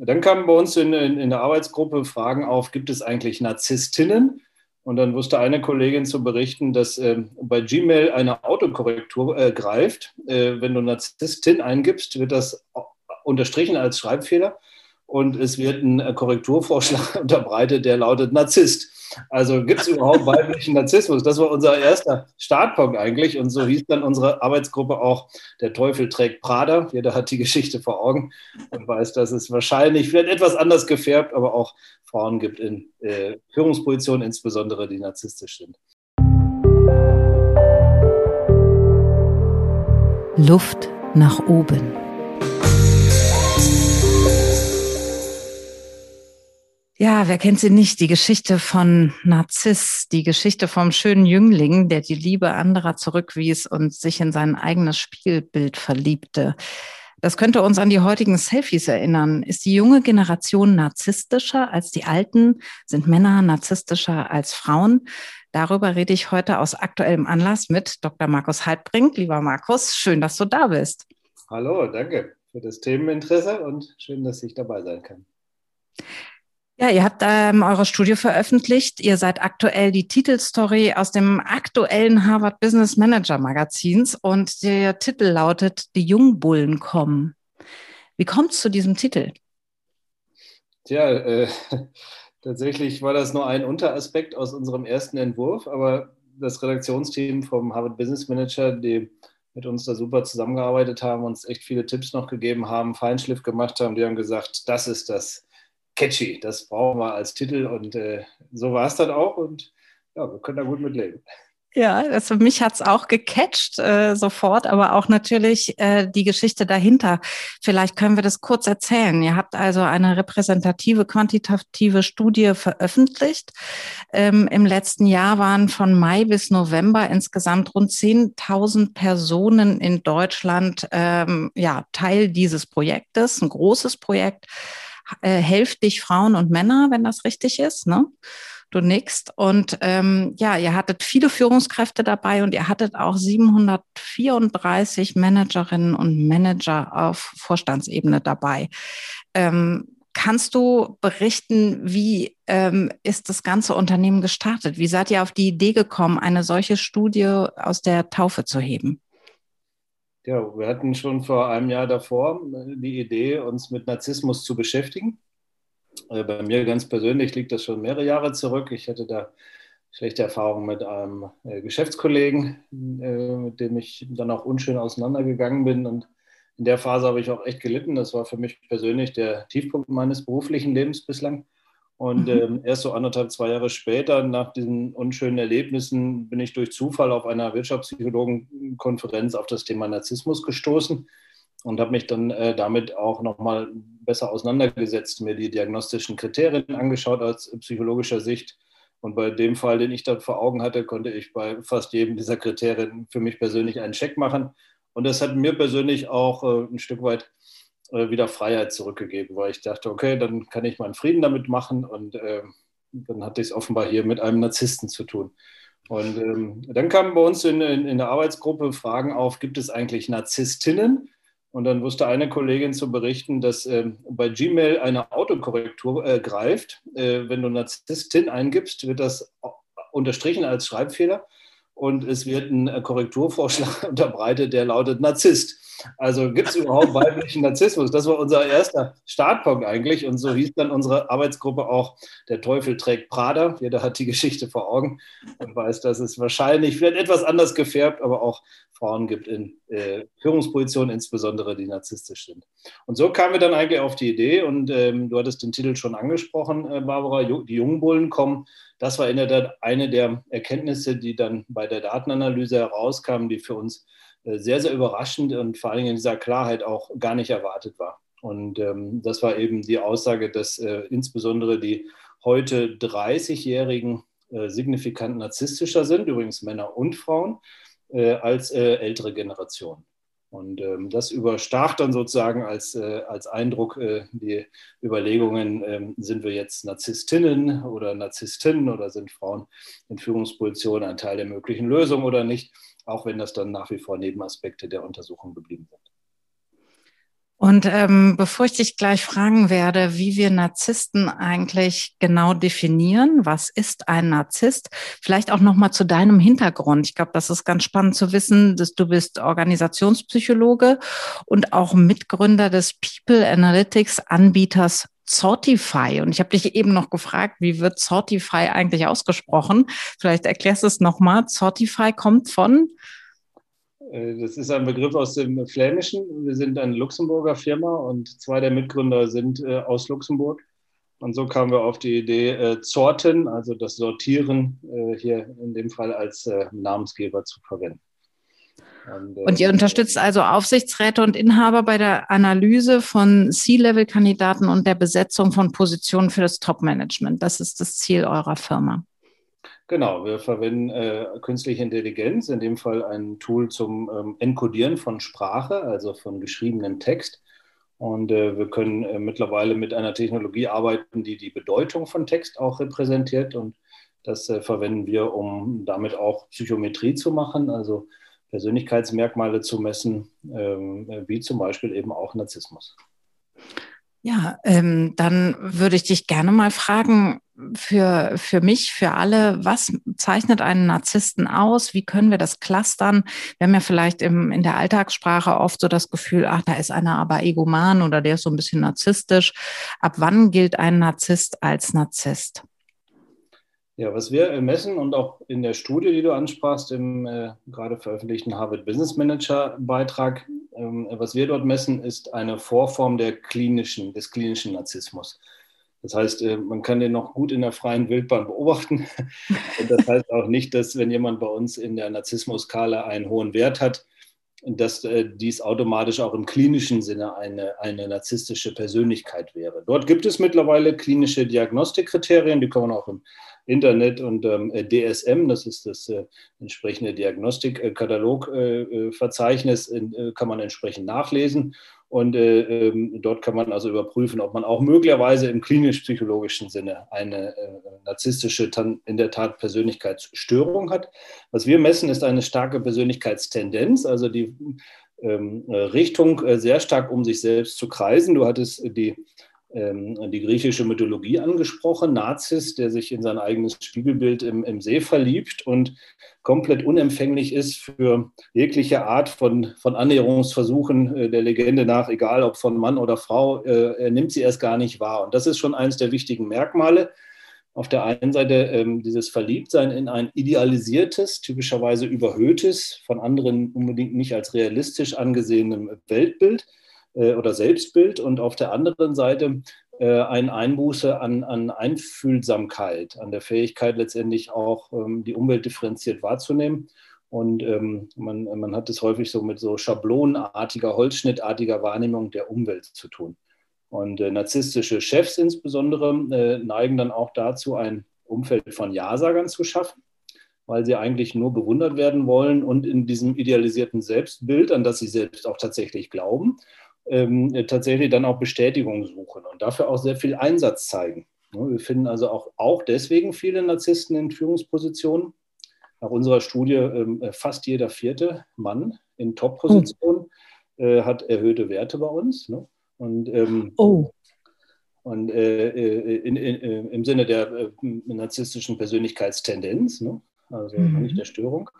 Dann kamen bei uns in, in, in der Arbeitsgruppe Fragen auf, gibt es eigentlich Narzisstinnen? Und dann wusste eine Kollegin zu berichten, dass äh, bei Gmail eine Autokorrektur äh, greift. Äh, wenn du Narzisstin eingibst, wird das unterstrichen als Schreibfehler und es wird ein äh, Korrekturvorschlag unterbreitet, der lautet Narzisst. Also gibt es überhaupt weiblichen Narzissmus? Das war unser erster Startpunkt eigentlich. Und so hieß dann unsere Arbeitsgruppe auch, der Teufel trägt Prada. Jeder hat die Geschichte vor Augen und weiß, dass es wahrscheinlich vielleicht etwas anders gefärbt, aber auch Frauen gibt in äh, Führungspositionen, insbesondere die narzisstisch sind. Luft nach oben. Ja, wer kennt sie nicht? Die Geschichte von Narziss, die Geschichte vom schönen Jüngling, der die Liebe anderer zurückwies und sich in sein eigenes Spielbild verliebte. Das könnte uns an die heutigen Selfies erinnern. Ist die junge Generation narzisstischer als die alten? Sind Männer narzisstischer als Frauen? Darüber rede ich heute aus aktuellem Anlass mit Dr. Markus Heidbrink. Lieber Markus, schön, dass du da bist. Hallo, danke für das Themeninteresse und schön, dass ich dabei sein kann. Ja, ihr habt ähm, eure Studie veröffentlicht. Ihr seid aktuell die Titelstory aus dem aktuellen Harvard Business Manager Magazins und der Titel lautet Die Jungbullen kommen. Wie kommt es zu diesem Titel? Tja, äh, tatsächlich war das nur ein Unteraspekt aus unserem ersten Entwurf, aber das Redaktionsteam vom Harvard Business Manager, die mit uns da super zusammengearbeitet haben, uns echt viele Tipps noch gegeben haben, Feinschliff gemacht haben, die haben gesagt, das ist das catchy. Das brauchen wir als Titel und äh, so war es dann auch und ja, wir können da gut mit leben. Ja, also mich hat's auch gecatcht äh, sofort, aber auch natürlich äh, die Geschichte dahinter. Vielleicht können wir das kurz erzählen. Ihr habt also eine repräsentative, quantitative Studie veröffentlicht. Ähm, Im letzten Jahr waren von Mai bis November insgesamt rund 10.000 Personen in Deutschland ähm, ja, Teil dieses Projektes, ein großes Projekt äh, hälftig Frauen und Männer, wenn das richtig ist. Ne? Du nickst. Und ähm, ja, ihr hattet viele Führungskräfte dabei und ihr hattet auch 734 Managerinnen und Manager auf Vorstandsebene dabei. Ähm, kannst du berichten, wie ähm, ist das ganze Unternehmen gestartet? Wie seid ihr auf die Idee gekommen, eine solche Studie aus der Taufe zu heben? Ja, wir hatten schon vor einem Jahr davor äh, die Idee, uns mit Narzissmus zu beschäftigen. Äh, bei mir ganz persönlich liegt das schon mehrere Jahre zurück. Ich hatte da schlechte Erfahrungen mit einem äh, Geschäftskollegen, mit dem ich dann auch unschön auseinandergegangen bin. Und in der Phase habe ich auch echt gelitten. Das war für mich persönlich der Tiefpunkt meines beruflichen Lebens bislang. Und mhm. ähm, erst so anderthalb, zwei Jahre später, nach diesen unschönen Erlebnissen, bin ich durch Zufall auf einer Wirtschaftspsychologenkonferenz auf das Thema Narzissmus gestoßen und habe mich dann äh, damit auch nochmal besser auseinandergesetzt, mir die diagnostischen Kriterien angeschaut aus psychologischer Sicht. Und bei dem Fall, den ich da vor Augen hatte, konnte ich bei fast jedem dieser Kriterien für mich persönlich einen Check machen. Und das hat mir persönlich auch äh, ein Stück weit wieder Freiheit zurückgegeben, weil ich dachte, okay, dann kann ich meinen Frieden damit machen und äh, dann hatte ich es offenbar hier mit einem Narzissten zu tun. Und ähm, dann kamen bei uns in, in, in, der Arbeitsgruppe Fragen auf, gibt es eigentlich Narzisstinnen? Und dann wusste eine Kollegin zu berichten, dass äh, bei Gmail eine Autokorrektur äh, greift. Äh, wenn du Narzisstin eingibst, wird das unterstrichen als Schreibfehler und es wird ein äh, Korrekturvorschlag unterbreitet, der lautet Narzisst. Also gibt es überhaupt weiblichen Narzissmus? Das war unser erster Startpunkt eigentlich. Und so hieß dann unsere Arbeitsgruppe auch, der Teufel trägt Prada. Jeder hat die Geschichte vor Augen und weiß, dass es wahrscheinlich vielleicht etwas anders gefärbt, aber auch Frauen gibt in äh, Führungspositionen, insbesondere die narzisstisch sind. Und so kamen wir dann eigentlich auf die Idee und ähm, du hattest den Titel schon angesprochen, äh, Barbara, die Jungbullen kommen. Das war in der Tat eine der Erkenntnisse, die dann bei der Datenanalyse herauskamen, die für uns sehr, sehr überraschend und vor allem in dieser Klarheit auch gar nicht erwartet war. Und ähm, das war eben die Aussage, dass äh, insbesondere die heute 30-Jährigen äh, signifikant narzisstischer sind, übrigens Männer und Frauen, äh, als äh, ältere Generationen. Und ähm, das überstach dann sozusagen als, äh, als Eindruck äh, die Überlegungen, ähm, sind wir jetzt Narzisstinnen oder Narzisstinnen oder sind Frauen in Führungspositionen ein Teil der möglichen Lösung oder nicht, auch wenn das dann nach wie vor Nebenaspekte der Untersuchung geblieben sind. Und ähm, bevor ich dich gleich fragen werde, wie wir Narzissten eigentlich genau definieren, was ist ein Narzisst, vielleicht auch noch mal zu deinem Hintergrund. Ich glaube, das ist ganz spannend zu wissen, dass du bist Organisationspsychologe und auch Mitgründer des People Analytics Anbieters Sortify. Und ich habe dich eben noch gefragt, wie wird Sortify eigentlich ausgesprochen? Vielleicht erklärst du es nochmal. Sortify kommt von das ist ein Begriff aus dem Flämischen. Wir sind eine Luxemburger Firma und zwei der Mitgründer sind äh, aus Luxemburg. Und so kamen wir auf die Idee, äh, Sorten, also das Sortieren, hier in dem Fall als Namensgeber zu verwenden. Und, und, ihr unterstützt also Aufsichtsräte und Inhaber bei der Analyse von C-Level-Kandidaten und der Besetzung von Positionen für das Top-Management. Das ist das Ziel eurer Firma. Genau, wir verwenden äh, künstliche Intelligenz, in dem Fall ein Tool zum ähm, Encodieren von Sprache, also von geschriebenem Text. Und äh, wir können äh, mittlerweile mit einer Technologie arbeiten, die die Bedeutung von Text auch repräsentiert. Und das äh, verwenden wir, um damit auch Psychometrie zu machen, also Persönlichkeitsmerkmale zu messen, ähm, wie zum Beispiel eben auch Narzissmus. Ja, ähm, dann würde ich dich gerne mal fragen, für, für mich, für alle, was zeichnet einen Narzissten aus? Wie können wir das clustern? Wir haben ja vielleicht im, in der Alltagssprache oft so das Gefühl, ach, da ist einer aber egoman oder der ist so ein bisschen narzisstisch. Ab wann gilt ein Narzisst als Narzisst? Ja, was wir messen und auch in der Studie, die du ansprachst, im äh, gerade veröffentlichten Harvard Business Manager Beitrag, ähm, was wir dort messen, ist eine Vorform der klinischen, des klinischen Narzissmus. Das heißt, äh, man kann den noch gut in der freien Wildbahn beobachten. Und das heißt auch nicht, dass wenn jemand bei uns in der Narzissmus-Skala einen hohen Wert hat, dass äh, dies automatisch auch im klinischen Sinne eine, eine narzisstische Persönlichkeit wäre. Dort gibt es mittlerweile klinische Diagnostikkriterien, die kann man auch im Internet und ähm, DSM, das ist das äh, entsprechende Diagnostikkatalogverzeichnis, äh, äh, kann man entsprechend nachlesen. Und äh, ähm, dort kann man also überprüfen, ob man auch möglicherweise im klinisch-psychologischen Sinne eine äh, narzisstische, in der Tat Persönlichkeitsstörung hat. Was wir messen, ist eine starke Persönlichkeitstendenz, also die ähm, Richtung sehr stark um sich selbst zu kreisen. Du hattest die die griechische Mythologie angesprochen. Nazis, der sich in sein eigenes Spiegelbild im, im See verliebt und komplett unempfänglich ist für jegliche Art von, von Annäherungsversuchen äh, der Legende nach, egal ob von Mann oder Frau, äh, er nimmt sie erst gar nicht wahr. Und das ist schon eines der wichtigen Merkmale. Auf der einen Seite ähm, dieses Verliebtsein in ein idealisiertes, typischerweise überhöhtes, von anderen unbedingt nicht als realistisch angesehenem Weltbild oder Selbstbild und auf der anderen Seite äh, ein Einbuße an, an Einfühlsamkeit, an der Fähigkeit letztendlich auch ähm, die Umwelt differenziert wahrzunehmen. Und ähm, man, man hat es häufig so mit so schablonenartiger, holzschnittartiger Wahrnehmung der Umwelt zu tun. Und äh, narzisstische Chefs insbesondere äh, neigen dann auch dazu, ein Umfeld von Ja-Sagern zu schaffen, weil sie eigentlich nur bewundert werden wollen und in diesem idealisierten Selbstbild, an das sie selbst auch tatsächlich glauben, ähm, tatsächlich dann auch Bestätigung suchen und dafür auch sehr viel Einsatz zeigen. Wir finden also auch, auch deswegen viele Narzissten in Führungspositionen. Nach unserer Studie ähm, fast jeder vierte Mann in Top-Positionen äh, hat erhöhte Werte bei uns. Ne? Und, ähm, oh. und äh, äh in, in, in, im Sinne der äh, narzisstischen Persönlichkeitstendenz, ne? Also mhm. nicht der Störung.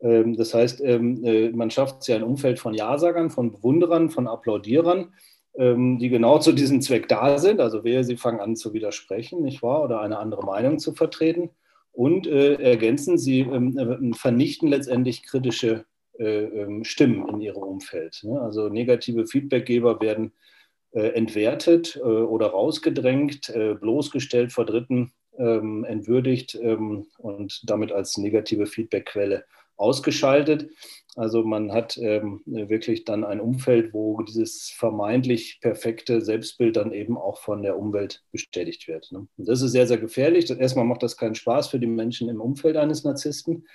Ähm, das heißt, ähm, äh, man schafft ja ein Umfeld von Ja-Sagern, von Bewunderern, von Applaudierern, ähm, die genau zu diesem Zweck da sind. Also wer sie fangen an zu widersprechen, nicht wahr? Oder eine andere Meinung zu vertreten. Und äh, ergänzen sie, äh, vernichten letztendlich kritische Stimmen in ihrem Umfeld. Ne? Also negative Feedbackgeber werden entwertet oder rausgedrängt, bloßgestellt vor Dritten, entwürdigt und damit als negative Feedbackquelle ausgeschaltet. Also man hat ähm, wirklich dann ein Umfeld, wo dieses vermeintlich perfekte Selbstbild dann eben auch von der Umwelt bestätigt wird. Ne? Und das ist sehr, sehr gefährlich. Erstmal macht das keinen Spaß für die Menschen im Umfeld eines Narzissten,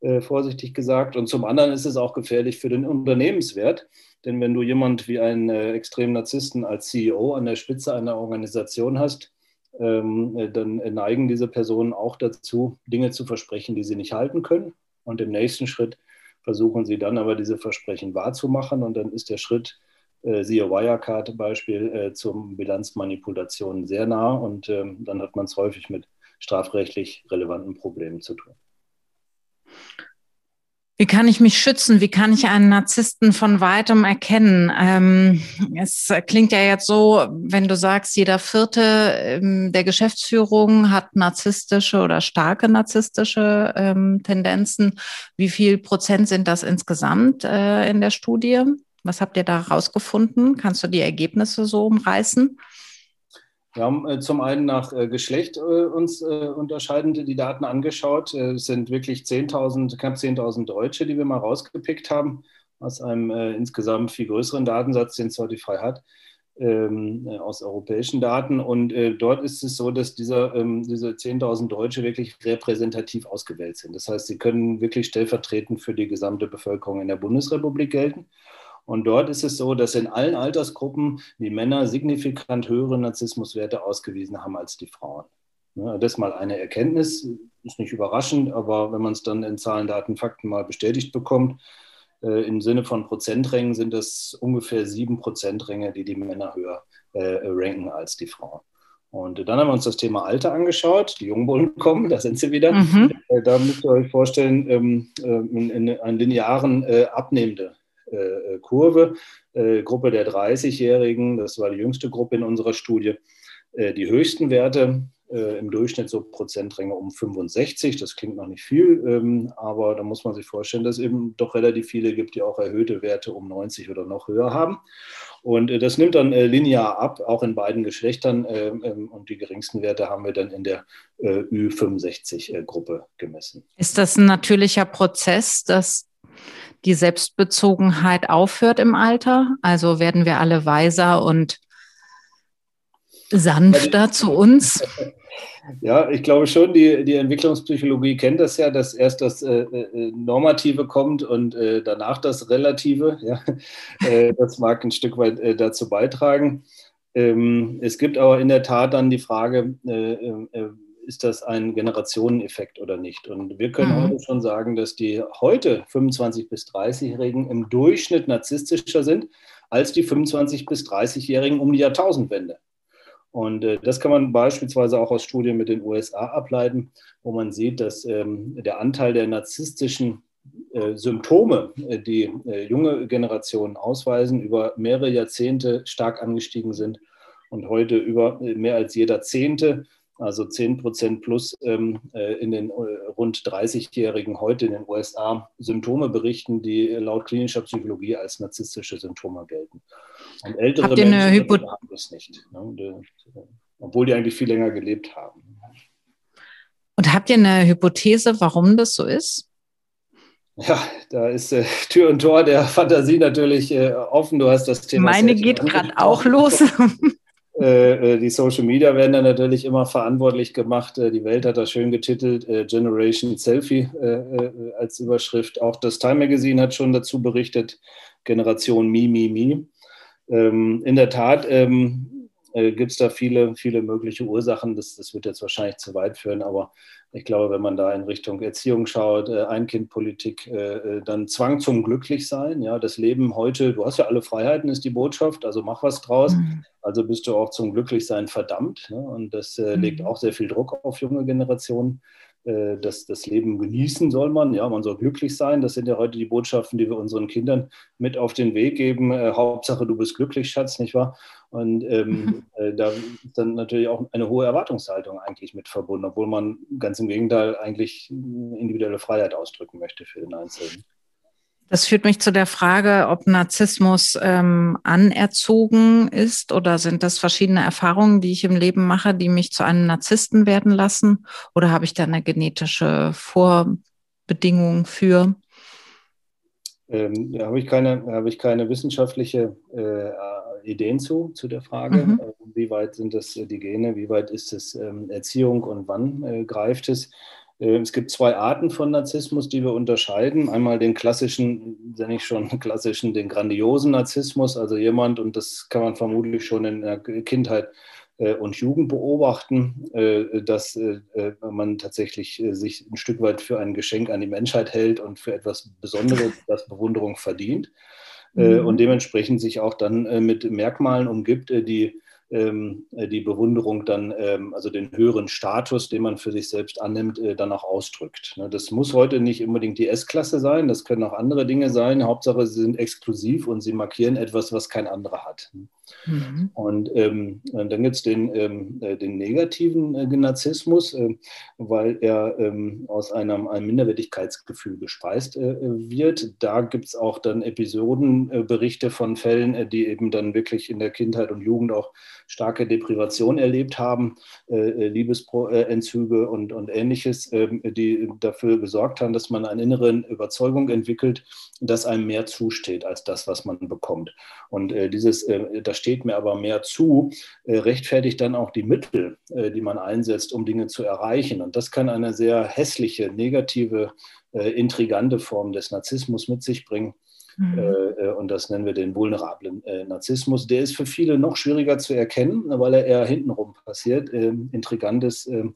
äh, vorsichtig gesagt. Und zum anderen ist es auch gefährlich für den Unternehmenswert. Denn wenn du jemand wie einen äh, extremen Narzissten als CEO an der Spitze einer Organisation hast, ähm, äh, dann neigen diese Personen auch dazu, Dinge zu versprechen, die sie nicht halten können und im nächsten Schritt versuchen sie dann aber diese Versprechen wahrzumachen. Und dann ist der Schritt äh, siehe Wirecard-Beispiel, äh, zum Bilanzmanipulation sehr nah und ähm, dann hat man es häufig mit strafrechtlich relevanten Problemen zu tun. Wie kann ich mich schützen? Wie kann ich einen Narzissten von weitem erkennen? Ähm, es klingt ja jetzt so, wenn du sagst, jeder Vierte ähm, der Geschäftsführung hat narzisstische oder starke narzisstische ähm, Tendenzen. Wie viel Prozent sind das insgesamt äh, in der Studie? Was habt ihr da rausgefunden? Kannst du die Ergebnisse so umreißen? Wir haben äh, zum einen nach äh, Geschlecht äh, uns unterscheidend die Daten angeschaut. Es sind wirklich 10.000, knapp 10.000 Deutsche, die wir mal rausgepickt haben aus einem insgesamt viel größeren Datensatz, den Spotify hat, ähm, aus europäischen Daten. Und dort ist es so, dass dieser, ähm, diese 10.000 Deutsche wirklich repräsentativ ausgewählt sind. Das heißt, sie können wirklich stellvertretend für die gesamte Bevölkerung in der Bundesrepublik gelten. Und dort ist es so, dass in allen Altersgruppen die Männer signifikant höhere Narzissmuswerte ausgewiesen haben als die Frauen. Das ist mal eine Erkenntnis, ist nicht überraschend, aber wenn man es dann in Zahlen, Daten, Fakten mal bestätigt bekommt, äh, im Sinne von Prozenträngen sind das ungefähr sieben Prozentränge, die die Männer höher äh, ranken als die Frauen. Und dann haben wir uns das Thema Alter angeschaut. Die Jungbullen kommen, da sind sie wieder. Mhm. Äh, da müsst ihr euch vorstellen, ähm, in, in einen linearen abnehmende äh, äh, Kurve. Äh, Gruppe der 30-Jährigen, das war die jüngste Gruppe in unserer Studie, die höchsten Werte im Durchschnitt so Prozentränge um 65. Das klingt noch nicht viel, ähm, aber da muss man sich vorstellen, dass es eben doch relativ viele gibt, die auch erhöhte Werte um 90 oder noch höher haben. Und das nimmt dann linear ab, auch in beiden Geschlechtern. Ähm, und die geringsten Werte haben wir dann in der Ü65-Gruppe gemessen. Ist das ein natürlicher Prozess, dass die Selbstbezogenheit aufhört im Alter? Also werden wir alle weiser und sanfter zu uns? Ja, ich glaube schon, die, die Entwicklungspsychologie kennt das ja, dass erst das äh, äh Normative kommt und äh, danach das Relative. Ja? Äh, das mag ein Stück weit äh, dazu beitragen. Ähm, es gibt aber in der Tat dann die Frage, äh, ist das ein Generationeneffekt oder nicht? Und wir können mhm. heute schon sagen, dass die heute 25- bis 30-Jährigen im Durchschnitt narzisstischer sind als die 25- bis 30-Jährigen um die Jahrtausendwende. Und äh, das kann man beispielsweise auch aus Studien mit den USA ableiten, wo man sieht, dass ähm, der Anteil der narzisstischen äh, Symptome, äh, die junge Generationen ausweisen, über mehrere Jahrzehnte stark angestiegen sind und heute über mehr als jeder Zehnte also 10 Prozent plus ähm, äh, in den äh, rund 30-Jährigen heute in den USA Symptome berichten, die laut klinischer Psychologie als narzisstische Symptome gelten. Und ältere Habt Menschen haben das nicht, ne? obwohl die eigentlich viel länger gelebt haben. Und habt ihr eine Hypothese, warum das so ist? Ja, da ist äh, Tür und Tor der Fantasie natürlich äh, offen. Du hast das Thema. Meine geht gerade auch los. Äh, äh, die Social Media werden dann natürlich immer verantwortlich gemacht. Äh, die Welt hat das schön getitelt, Generation Selfie als Überschrift. Auch das Time Magazine hat schon dazu berichtet, Generation Mi, Mi, Mi. Ähm, in der Tat ähm, gibt es da viele, viele mögliche Ursachen. Das, das wird jetzt wahrscheinlich zu weit führen, aber ich glaube, wenn man da in Richtung Erziehung schaut, äh, Einkindpolitik, äh, äh, dann Zwang zum Glücklichsein. Ja, das Leben heute, du hast ja alle Freiheiten, ist die Botschaft, also mach was draus. Mhm. Also bist du auch zum Glücklichsein verdammt. Ne? Und das äh, legt mhm. auch sehr viel Druck auf junge Generationen. Äh, das, das Leben genießen soll man, ja, man soll glücklich sein. Das sind ja heute die Botschaften, die wir unseren Kindern mit auf den Weg geben. Äh, Hauptsache, du bist glücklich, Schatz, nicht wahr? Und ähm, äh, da ist dann natürlich auch eine hohe Erwartungshaltung eigentlich mit verbunden, obwohl man ganz im Gegenteil eigentlich individuelle Freiheit ausdrücken möchte für den Einzelnen. Das führt mich zu der Frage, ob Narzissmus ähm, anerzogen ist oder sind das verschiedene Erfahrungen, die ich im Leben mache, die mich zu einem Narzissten werden lassen? Oder habe ich da eine genetische Vorbedingung für? Ähm, da habe ich keine, habe ich keine wissenschaftliche äh, Ideen zu, zu der Frage. Mhm. Äh, wie weit sind das die Gene, wie weit ist es ähm, Erziehung und wann äh, greift es? Äh, es gibt zwei Arten von Narzissmus, die wir unterscheiden. Einmal den klassischen, wenn nicht schon klassischen, den grandiosen Narzissmus, also jemand, und das kann man vermutlich schon in der Kindheit äh, und Jugend beobachten, äh, dass man tatsächlich sich ein Stück weit für ein Geschenk an die Menschheit hält und für etwas Besonderes, das Bewunderung verdient. äh, mhm. und dementsprechend sich auch dann äh, mit Merkmalen umgibt, äh, die ähm, äh, die Bewunderung dann, ähm, also den höheren Status, den man für sich selbst annimmt, äh, dann auch ausdrückt. Ne? Das muss heute nicht unbedingt die S-Klasse sein, das können auch andere Dinge sein. Hauptsache, sie sind exklusiv und sie markieren etwas, was kein anderer hat. Mhm. Und, ähm, dann gibt es den, ähm, äh, den negativen äh, Narzissmus, äh, weil er ähm, aus einem, einem Minderwertigkeitsgefühl gespeist äh, wird. Da gibt es auch dann Episodenberichte von Fällen, die eben dann wirklich in der Kindheit und Jugend auch starke Deprivation erlebt haben, äh, äh Liebesentzüge und, und ähnliches, äh, die dafür gesorgt haben, dass man eine innere Überzeugung entwickelt, dass einem mehr zusteht als das, was man bekommt. Und äh, dieses, äh, da steht mir aber mehr zu, rechtfertigt dann auch die Mittel, die man einsetzt, um Dinge zu erreichen. Und das kann eine sehr hässliche, negative, intrigante Form des Narzissmus mit sich bringen Mhm. Äh, und das nennen wir den vulnerablen äh, Narzissmus. Der ist für viele noch schwieriger zu erkennen, weil er eher hintenrum passiert, äh, intrigantes ähm,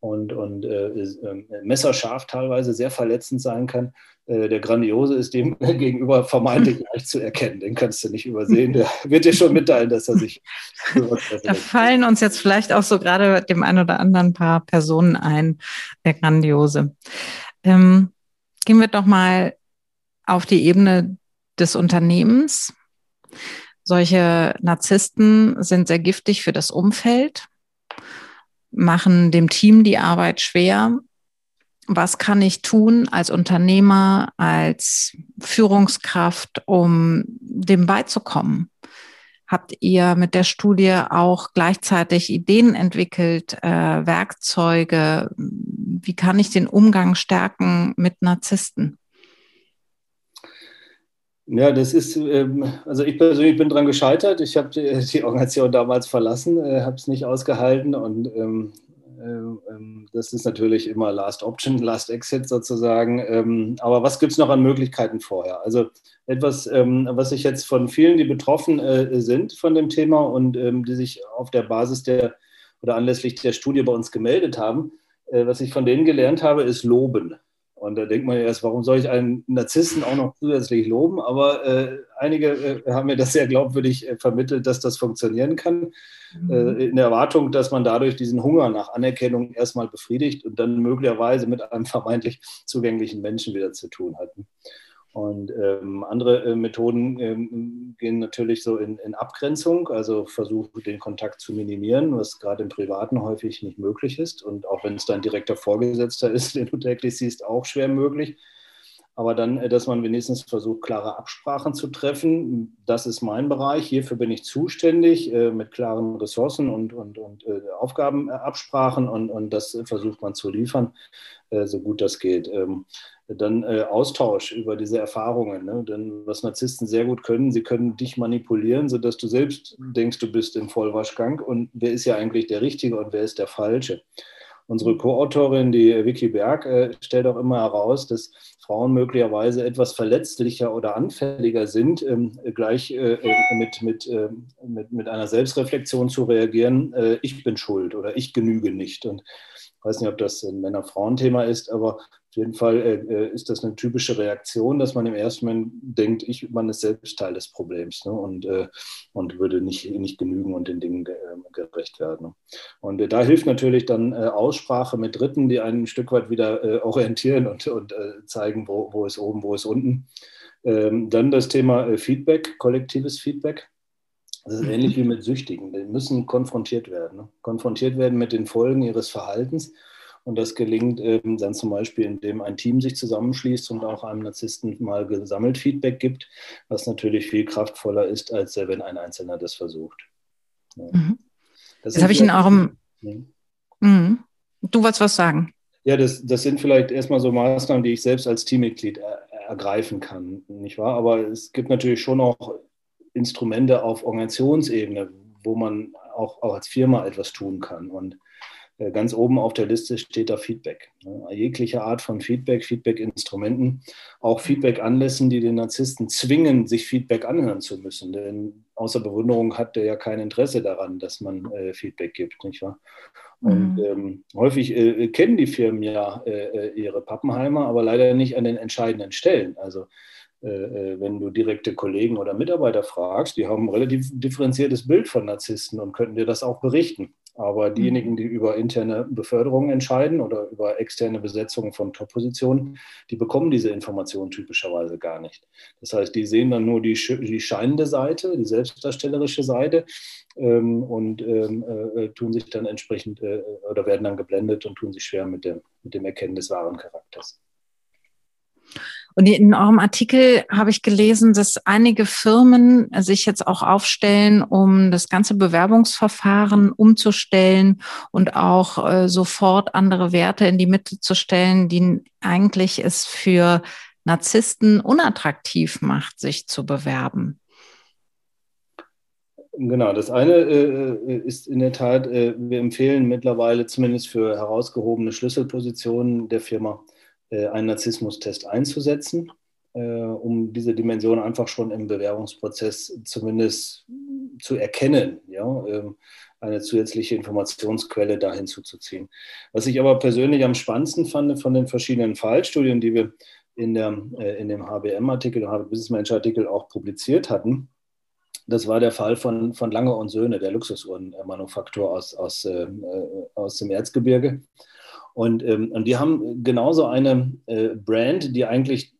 und, und äh, ähm, messerscharf teilweise sehr verletzend sein kann. Äh, der Grandiose ist dem gegenüber vermeintlich leicht zu erkennen. Den kannst du nicht übersehen. Der wird dir schon mitteilen, dass er sich. da fallen uns jetzt vielleicht auch so gerade dem einen oder anderen paar Personen ein, der Grandiose. Ähm, gehen wir doch mal auf die Ebene des Unternehmens. Solche Narzissten sind sehr giftig für das Umfeld, machen dem Team die Arbeit schwer. Was kann ich tun als Unternehmer, als Führungskraft, um dem beizukommen? Habt ihr mit der Studie auch gleichzeitig Ideen entwickelt, äh, Werkzeuge? Wie kann ich den Umgang stärken mit Narzissten? Ja, das ist, ähm, also ich persönlich bin daran gescheitert. Ich habe die, Organisation damals verlassen, äh, habe es nicht ausgehalten und ähm, äh, ähm, das ist natürlich immer Last Option, Last Exit sozusagen. Aber was gibt es noch an Möglichkeiten vorher? Also etwas, was ich jetzt von vielen, die betroffen äh, sind von dem Thema und die sich auf der Basis der oder anlässlich der Studie bei uns gemeldet haben, was ich von denen gelernt habe, ist Loben. Und da denkt man erst, warum soll ich einen Narzissten auch noch zusätzlich loben? Aber äh, einige äh, haben mir das sehr glaubwürdig äh, vermittelt, dass das funktionieren kann, mhm. Äh, in der Erwartung, dass man dadurch diesen Hunger nach Anerkennung erstmal befriedigt und dann möglicherweise mit einem vermeintlich zugänglichen Menschen wieder zu tun hat. Und ähm, andere äh, Methoden ähm, gehen natürlich so in, in Abgrenzung, also versuchen den Kontakt zu minimieren, was gerade im Privaten häufig nicht möglich ist. Und auch wenn es dein direkter Vorgesetzter ist, den du täglich siehst, auch schwer möglich. Aber dann, äh, dass man wenigstens versucht, klare Absprachen zu treffen. Das ist mein Bereich. Hierfür bin ich zuständig äh, mit klaren Ressourcen und, und, und äh, Aufgabenabsprachen. Und, und das versucht man zu liefern, äh, so gut das geht. Ähm, dann äh, Austausch über diese Erfahrungen. Ne? Denn was Narzissten sehr gut können, sie können dich manipulieren, sodass du selbst denkst, du bist im Vollwaschgang und wer ist ja eigentlich der Richtige und wer ist der Falsche. Unsere Co-Autorin, die Vicky Berg, äh, stellt auch immer heraus, dass Frauen möglicherweise etwas verletzlicher oder anfälliger sind, ähm, gleich äh, äh mit, mit, äh, mit, mit einer Selbstreflexion zu reagieren, äh, ich bin schuld oder ich genüge nicht. Und ich weiß nicht, ob das ein Männer-Frauen-Thema ist, aber auf jeden Fall äh, äh, ist das eine typische Reaktion, dass man im ersten Moment denkt, ich, man ist selbst Teil des Problems ne? und, äh, und würde nicht, nicht genügen und den Dingen äh, gerecht werden. Ne? Und äh, da hilft natürlich dann äh, Aussprache mit Dritten, die einen ein Stück weit wieder orientieren und, und zeigen, wo, wo ist oben, wo ist unten. Ähm, dann das Thema Feedback, kollektives Feedback. Das ist ähnlich wie mit Süchtigen. Die müssen konfrontiert werden. Ne? Konfrontiert werden mit den Folgen ihres Verhaltens und das gelingt ähm, dann zum Beispiel, indem ein Team sich zusammenschließt und auch einem Narzissten mal gesammelt Feedback gibt, was natürlich viel kraftvoller ist, als wenn ein Einzelner das versucht. Ja. Mhm. Das, das habe ich in eurem. Mhm. Du wolltest was sagen. Ja, das, das sind vielleicht erstmal so Maßnahmen, die ich selbst als Teammitglied er, ergreifen kann, nicht wahr? Aber es gibt natürlich schon auch Instrumente auf Organisationsebene, wo man auch, auch als Firma etwas tun kann. Und ganz oben auf der Liste steht da Feedback. Jegliche Art von Feedback, Feedback-Instrumenten, auch Feedback-Anlässen, die den Narzissten zwingen, sich Feedback anhören zu müssen. Denn außer Bewunderung hat der ja kein Interesse daran, dass man äh, Feedback gibt, nicht wahr? Und mhm. ähm, häufig äh, kennen die Firmen ja äh, äh, ihre Pappenheimer, aber leider nicht an den entscheidenden Stellen. Also äh, wenn du direkte Kollegen oder Mitarbeiter fragst, die haben ein relativ differenziertes Bild von Narzissten und könnten dir das auch berichten. Aber mhm. diejenigen, die über interne Beförderungen entscheiden oder über externe Besetzungen von Top-Positionen, die bekommen diese Informationen typischerweise gar nicht. Das heißt, die sehen dann nur die, die scheinende Seite, die selbstdarstellerische Seite ähm, und ähm, äh, tun sich dann entsprechend äh, oder werden dann geblendet und tun sich schwer mit dem, mit dem Erkennen des wahren Charakters. Und in eurem Artikel habe ich gelesen, dass einige Firmen sich jetzt auch aufstellen, um das ganze Bewerbungsverfahren umzustellen und auch äh, sofort andere Werte in die Mitte zu stellen, die eigentlich es für Narzissten unattraktiv macht, sich zu bewerben. Genau, das eine äh, ist in der Tat, äh, wir empfehlen mittlerweile zumindest für herausgehobene Schlüsselpositionen der Firma äh, einen Narzissmustest einzusetzen, äh, um diese Dimension einfach schon im Bewerbungsprozess zumindest zu erkennen, ja, ähm, eine zusätzliche Informationsquelle da hinzuzuziehen. Was ich aber persönlich am spannendsten fand von den verschiedenen Fallstudien, die wir in, der, äh, in dem HBM-Artikel, Business Manager-Artikel auch publiziert hatten, das war der Fall von, von Lange und Söhne, der Luxusuhrenmanufaktur aus, aus, äh, aus dem Erzgebirge. Und, ähm, und die haben genauso eine äh, Brand, die eigentlich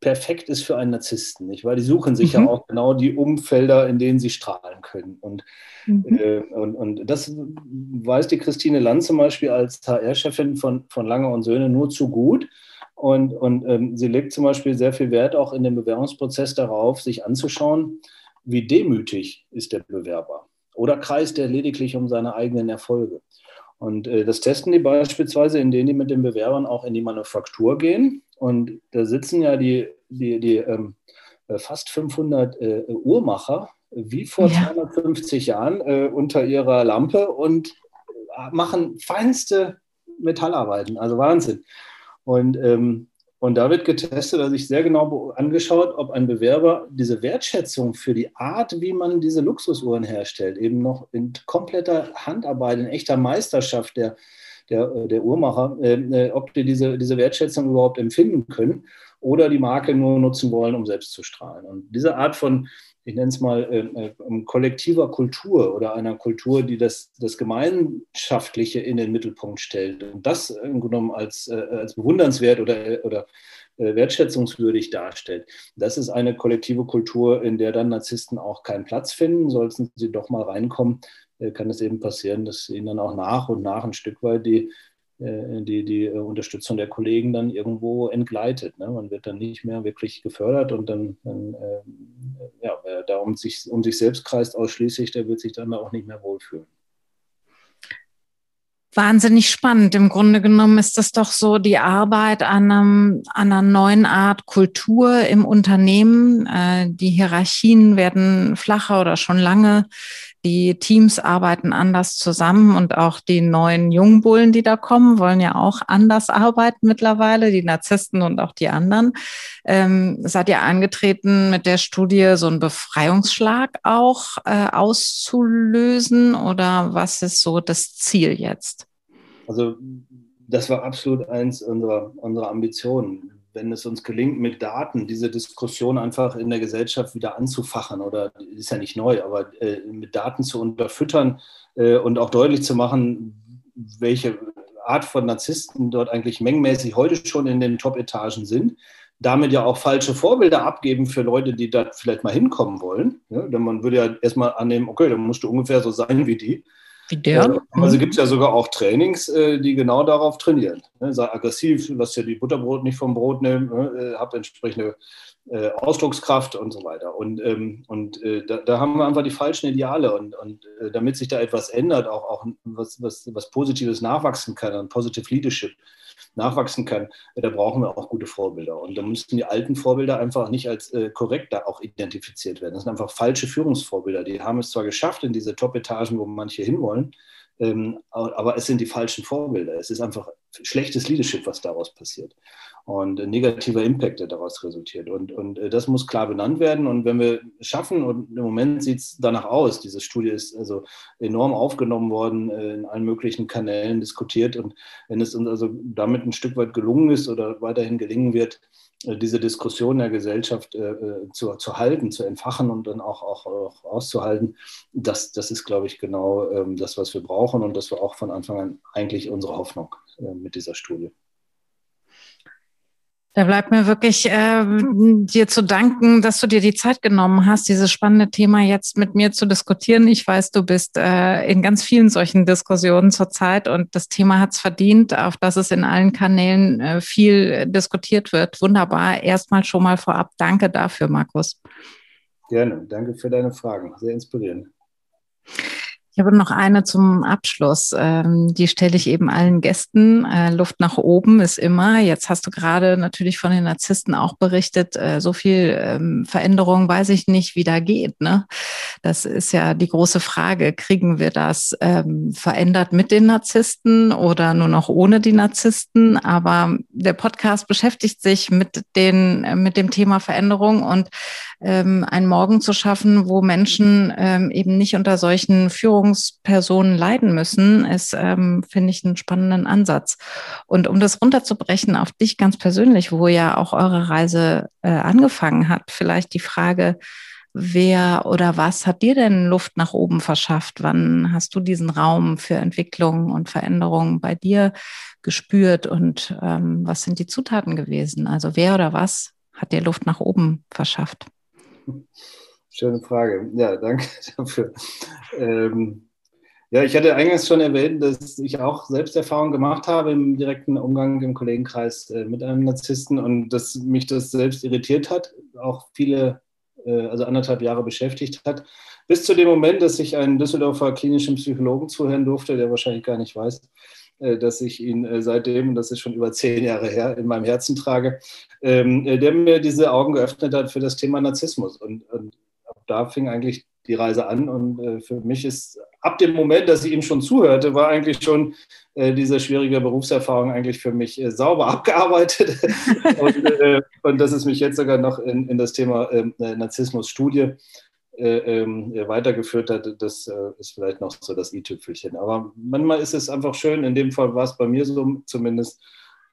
perfekt ist für einen Narzissten, nicht? Weil die suchen sich mhm. ja auch genau die Umfelder, in denen sie strahlen können. Und, mhm. äh, und, und das weiß die Christine Land zum Beispiel als HR-Chefin von, von Lange und Söhne nur zu gut. Und, und ähm, sie legt zum Beispiel sehr viel Wert auch in dem Bewerbungsprozess darauf, sich anzuschauen, wie demütig ist der Bewerber. Oder kreist er lediglich um seine eigenen Erfolge? Und äh, das testen die beispielsweise, indem die mit den Bewerbern auch in die Manufaktur gehen. Und da sitzen ja die, die, die ähm, äh, fast 500 äh, Uhrmacher wie vor ja. 250 Jahren äh, unter ihrer Lampe und äh, machen feinste Metallarbeiten. Also Wahnsinn. Und ähm, und da wird getestet, also ich sehr genau angeschaut, ob ein Bewerber diese Wertschätzung für die Art, wie man diese Luxusuhren herstellt, eben noch in kompletter Handarbeit, in echter Meisterschaft der, der, der Uhrmacher, äh, ob die diese, diese Wertschätzung überhaupt empfinden können oder die Marke nur nutzen wollen, um selbst zu strahlen. Und diese Art von ich nenne es mal, äh, äh, kollektiver Kultur oder einer Kultur, die das, das Gemeinschaftliche in den Mittelpunkt stellt und das im genommen als, äh, als bewundernswert oder, oder äh, wertschätzungswürdig darstellt. Das ist eine kollektive Kultur, in der dann Narzissten auch keinen Platz finden. Sollten sie doch mal reinkommen, äh, kann es eben passieren, dass ihnen dann auch nach und nach ein Stück weit die äh, die, die äh, Unterstützung der Kollegen dann irgendwo entgleitet. Ne? Man wird dann nicht mehr wirklich gefördert und dann, dann äh, ja, wer da um sich, um sich selbst kreist ausschließlich, der wird sich dann auch nicht mehr wohlfühlen. Wahnsinnig spannend. Im Grunde genommen ist das doch so die Arbeit an, einem, an einer neuen Art Kultur im Unternehmen. Äh, die Hierarchien werden flacher oder schon lange die Teams arbeiten anders zusammen und auch die neuen Jungbullen, die da kommen, wollen ja auch anders arbeiten mittlerweile, die Narzissten und auch die anderen. Ähm, seid ihr angetreten, mit der Studie so einen Befreiungsschlag auch äh, auszulösen oder was ist so das Ziel jetzt? Also das war absolut eins unserer, unserer Ambitionen wenn es uns gelingt, mit Daten diese Diskussion einfach in der Gesellschaft wieder anzufachen, oder ist ja nicht neu, aber äh, mit Daten zu unterfüttern äh, und auch deutlich zu machen, welche Art von Narzissten dort eigentlich mengenmäßig heute schon in den Top-Etagen sind, damit ja auch falsche Vorbilder abgeben für Leute, die da vielleicht mal hinkommen wollen. Ja, denn man würde ja erstmal annehmen, okay, dann musst du ungefähr so sein wie die. Wie der? Also gibt es ja sogar auch Trainings, äh, die genau darauf trainieren. Ne? Sei aggressiv, lass dir die Butterbrot nicht vom Brot nehmen, ne? Äh, hab entsprechende äh, Ausdruckskraft und so weiter. Und, ähm, und da, da, haben wir einfach die falschen Ideale. Und, und damit sich da etwas ändert, auch, auch was, was, was Positives nachwachsen kann, ein Positive Leadership, nachwachsen kann, da brauchen wir auch gute Vorbilder. Und da müssten die alten Vorbilder einfach nicht als äh, korrekt da auch identifiziert werden. Das sind einfach falsche Führungsvorbilder. Die haben es zwar geschafft in diese Top-Etagen, wo manche hinwollen, ähm, aber es sind die falschen Vorbilder. Es ist einfach schlechtes Leadership, was daraus passiert und ein negativer Impact, der daraus resultiert. Und, und äh, das muss klar benannt werden. Und wenn wir schaffen, und im Moment sieht es danach aus, diese Studie ist also enorm aufgenommen worden, äh, in allen möglichen Kanälen diskutiert. Und wenn es uns also damit ein Stück weit gelungen ist oder weiterhin gelingen wird, äh, diese Diskussion der Gesellschaft zu, zu halten, zu entfachen und dann auch, auch, auch auszuhalten, das, das ist, glaube ich, genau ähm, das, was wir brauchen. Und das war auch von Anfang an eigentlich unsere Hoffnung äh, mit dieser Studie. Da bleibt mir wirklich äh, dir zu danken, dass du dir die Zeit genommen hast, dieses spannende Thema jetzt mit mir zu diskutieren. Ich weiß, du bist äh, in ganz vielen solchen Diskussionen zurzeit und das Thema hat es verdient, auf dass es in allen Kanälen äh, viel diskutiert wird. Wunderbar. Erstmal schon mal vorab danke dafür, Markus. Gerne. Danke für deine Fragen. Sehr inspirierend. Ich habe noch eine zum Abschluss. Ähm, die stelle ich eben allen Gästen. Äh, Luft nach oben ist immer. Jetzt hast du gerade natürlich von den Narzissten auch berichtet. Äh, so viel ähm, Veränderung weiß ich nicht, wie da geht. Ne? Das ist ja die große Frage. Kriegen wir das ähm, verändert mit den Narzissten oder nur noch ohne die Narzissten? Aber der Podcast beschäftigt sich mit den, äh, mit dem Thema Veränderung und ähm, einen Morgen zu schaffen, wo Menschen ähm, eben nicht unter solchen Führungspersonen leiden müssen, ist, ähm, finde ich, einen spannenden Ansatz. Und um das runterzubrechen auf dich ganz persönlich, wo ja auch eure Reise äh, angefangen hat, vielleicht die Frage, wer oder was hat dir denn Luft nach oben verschafft? Wann hast du diesen Raum für Entwicklung und Veränderung bei dir gespürt und ähm, was sind die Zutaten gewesen? Also wer oder was hat dir Luft nach oben verschafft? Schöne Frage. Ja, danke dafür. Ähm, ja, ich hatte eingangs schon erwähnt, dass ich auch Selbsterfahrung gemacht habe im direkten Umgang im Kollegenkreis äh, mit einem Narzissten und dass mich das selbst irritiert hat, auch viele, äh, also anderthalb Jahre beschäftigt hat. Bis zu dem Moment, dass ich einen Düsseldorfer klinischen Psychologen zuhören durfte, der wahrscheinlich gar nicht weiß, dass ich ihn äh, seitdem, das ist schon über zehn Jahre her, in meinem Herzen trage, ähm, äh, der mir diese Augen geöffnet hat für das Thema Narzissmus. Und, und da fing eigentlich die Reise an. Und für mich ist ab dem Moment, dass ich ihm schon zuhörte, war eigentlich schon diese schwierige Berufserfahrung eigentlich für mich sauber abgearbeitet. und, und dass es mich jetzt sogar noch in, in das Thema ähm, Narzissmus-Studie äh, ähm, weitergeführt hat, das äh, ist vielleicht noch so das i-Tüpfelchen. Aber manchmal ist es einfach schön, in dem Fall war es bei mir so zumindest,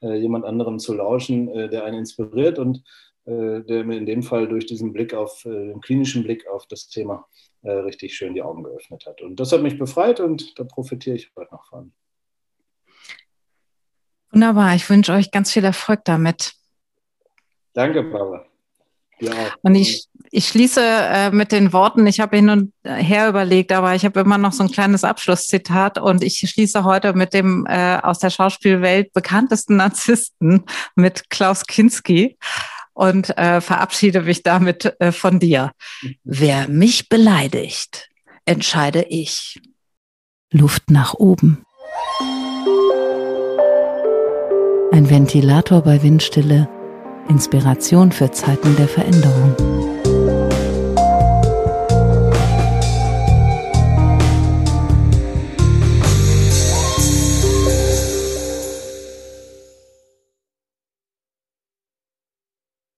äh, jemand anderem zu lauschen, der einen inspiriert und der mir in dem Fall durch diesen Blick auf, den klinischen Blick auf das Thema richtig schön die Augen geöffnet hat. Und das hat mich befreit und da profitiere ich heute noch von. Wunderbar, ich wünsche euch ganz viel Erfolg damit. Danke, Barbara. Ja. Und ich, ich schließe äh, mit den Worten, ich habe hin und her überlegt, aber ich habe immer noch so ein kleines Abschlusszitat und ich schließe heute mit dem äh, aus der Schauspielwelt bekanntesten Narzissten, mit Klaus Kinski und äh, verabschiede mich damit äh, von dir. Wer mich beleidigt, entscheide ich. Luft nach oben. Ein Ventilator bei Windstille Inspiration für Zeiten der Veränderung.